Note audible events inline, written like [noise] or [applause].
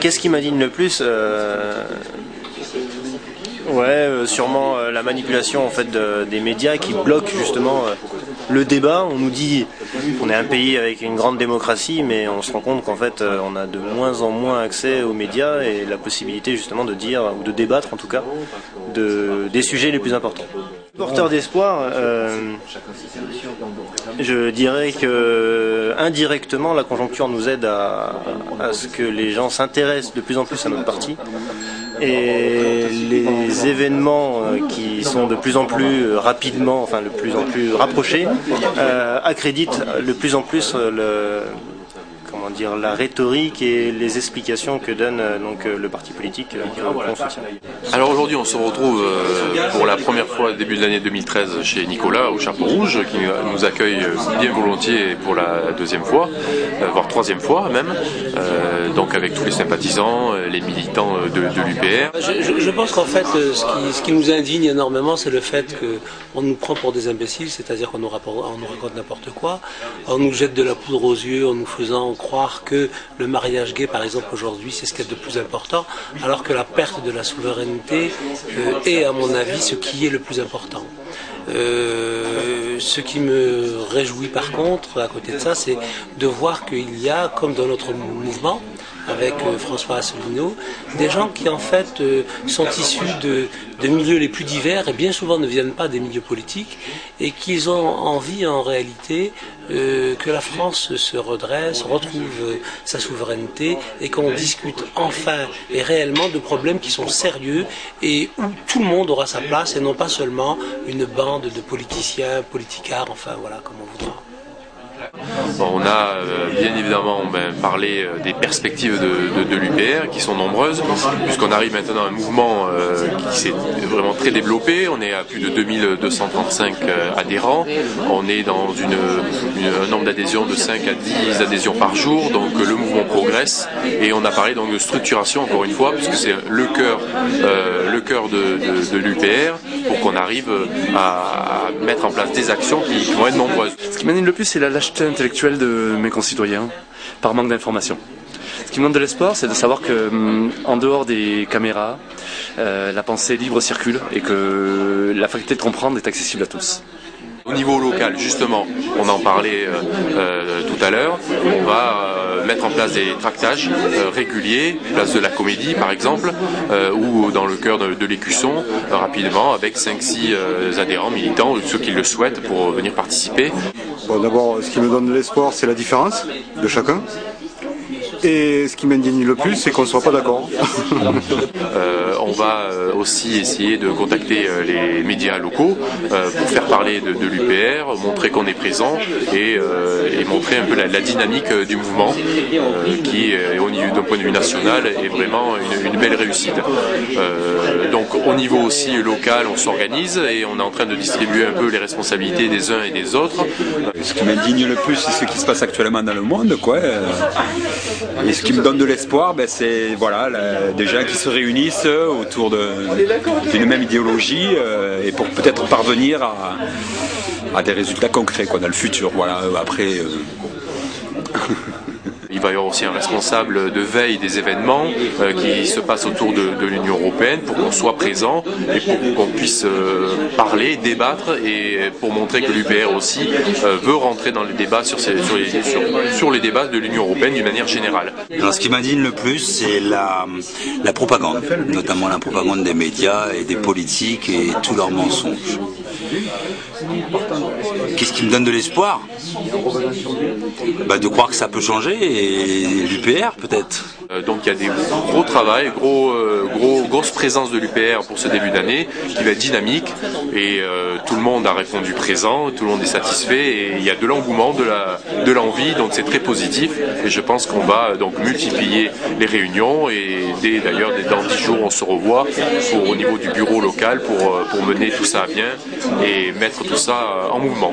Qu'est-ce qui m'indigne le plus Ouais, euh, sûrement euh, la manipulation en fait des médias qui bloquent justement euh, le débat. On nous dit on est un pays avec une grande démocratie, mais on se rend compte qu'en fait on a de moins en moins accès aux médias et la possibilité justement de dire ou de débattre en tout cas de, des sujets les plus importants. Porteur d'espoir, je dirais que indirectement la conjoncture nous aide à ce que les gens s'intéressent de plus en plus à notre parti et les événements euh, qui sont de plus en plus euh, rapidement, enfin de plus en plus rapprochés, euh, accréditent de plus en plus le, comment dire, la rhétorique et les explications que donne euh, donc, euh, le parti politique euh, Alors aujourd'hui, on se retrouve pour la première fois début de l'année 2013 chez Nicolas au Chapeau Rouge, qui nous accueille bien volontiers pour la deuxième fois, voire troisième fois même, donc avec tous les sympathisants, les militants de, l'UPR. Je, pense qu'en fait, ce qui, nous indigne énormément, c'est le fait qu'on nous prend pour des imbéciles, c'est-à-dire qu'on nous, nous raconte n'importe quoi, on nous jette de la poudre aux yeux en nous faisant croire que le mariage gay, par exemple, aujourd'hui, c'est ce qui est de plus important, alors que la perte de la souveraineté euh, est, à mon avis, ce qui est le plus important. Euh, ce qui me réjouit par contre, à côté de ça, c'est de voir qu'il y a, comme dans notre mouvement, avec euh, François Asselineau, des gens qui en fait euh, sont issus de, milieux les plus divers et bien souvent ne viennent pas des milieux politiques et qu'ils ont envie en réalité euh, que la France se redresse, retrouve sa souveraineté et qu'on discute enfin et réellement de problèmes qui sont sérieux et où tout le monde aura sa place et non pas seulement une bande de politiciens, politicards, enfin voilà comme on voudra on a euh, bien évidemment ben, parlé euh, des perspectives de, l'UPR qui sont nombreuses, puisqu'on arrive maintenant à un mouvement euh, qui s'est vraiment très développé. On est à plus de 2235 adhérents. On est dans un nombre d'adhésions de 5 à 10 adhésions par jour, donc le mouvement progresse. Et on a parlé donc de structuration encore une fois, puisque c'est le cœur, le cœur de, l'UPR, pour qu'on arrive à, mettre en place des actions qui vont être nombreuses. Ce qui m'anime le plus, c'est la lâcheté intellectuelle de mes concitoyens par manque d'information. Ce qui me donne de l'espoir, c'est de savoir que, hum, en dehors des caméras, euh, la pensée libre circule et que la faculté de comprendre est accessible à tous. Au niveau local, justement, on en parlait euh, euh, tout à l'heure, on va mettre en place des tractages réguliers, place de la comédie par exemple, ou dans le cœur de, l'écusson, rapidement, avec 5-6 adhérents, militants, ceux qui le souhaitent pour venir participer. D'abord, ce qui me donne de l'espoir, c'est la différence de chacun. Et ce qui m'indigne le plus, c'est qu'on ne soit pas d'accord. Euh, on va euh, aussi essayer de contacter euh, les médias locaux pour faire parler de, l'UPR, montrer qu'on est présent et, montrer un peu la, dynamique du mouvement qui, au niveau d'un point de vue national, est vraiment une, belle réussite. donc au niveau aussi local, on s'organise et on est en train de distribuer un peu les responsabilités des uns et des autres. Ce qui m'indigne le plus, c'est ce qui se passe actuellement dans le monde, quoi. Et ce qui me donne de l'espoir, ben, c'est voilà, des gens qui se réunissent autour d'une même idéologie euh, et pour peut-être parvenir à, des résultats concrets quoi, dans le futur. Voilà, après. [laughs] Il va y avoir aussi un responsable de veille des événements euh, qui se passent autour de, l'Union européenne pour qu'on soit présent et pour qu'on puisse euh, parler, débattre et pour montrer que l'UPR aussi euh, veut rentrer dans les débats sur, sur, les, sur, les, débats de l'Union européenne d'une manière générale. Ce qui m'indigne le plus, c'est la propagande, notamment la propagande des médias et des politiques et tous leurs mensonges. Qu'est-ce qui me donne de l'espoir bah, De croire que ça peut changer et l'UPR peut-être. Euh, donc il y a des gros travail, gros, euh, gros, grosse présence de l'UPR pour ce début d'année qui va être dynamique et euh, tout le monde a répondu présent, tout le monde est satisfait et il y a de l'engouement, de la, de l'envie, donc c'est très positif et je pense qu'on va donc multiplier les réunions et dès d'ailleurs dans dix jours on se revoit pour, au niveau du bureau local pour, pour mener tout ça à bien et mettre tout ça en mouvement.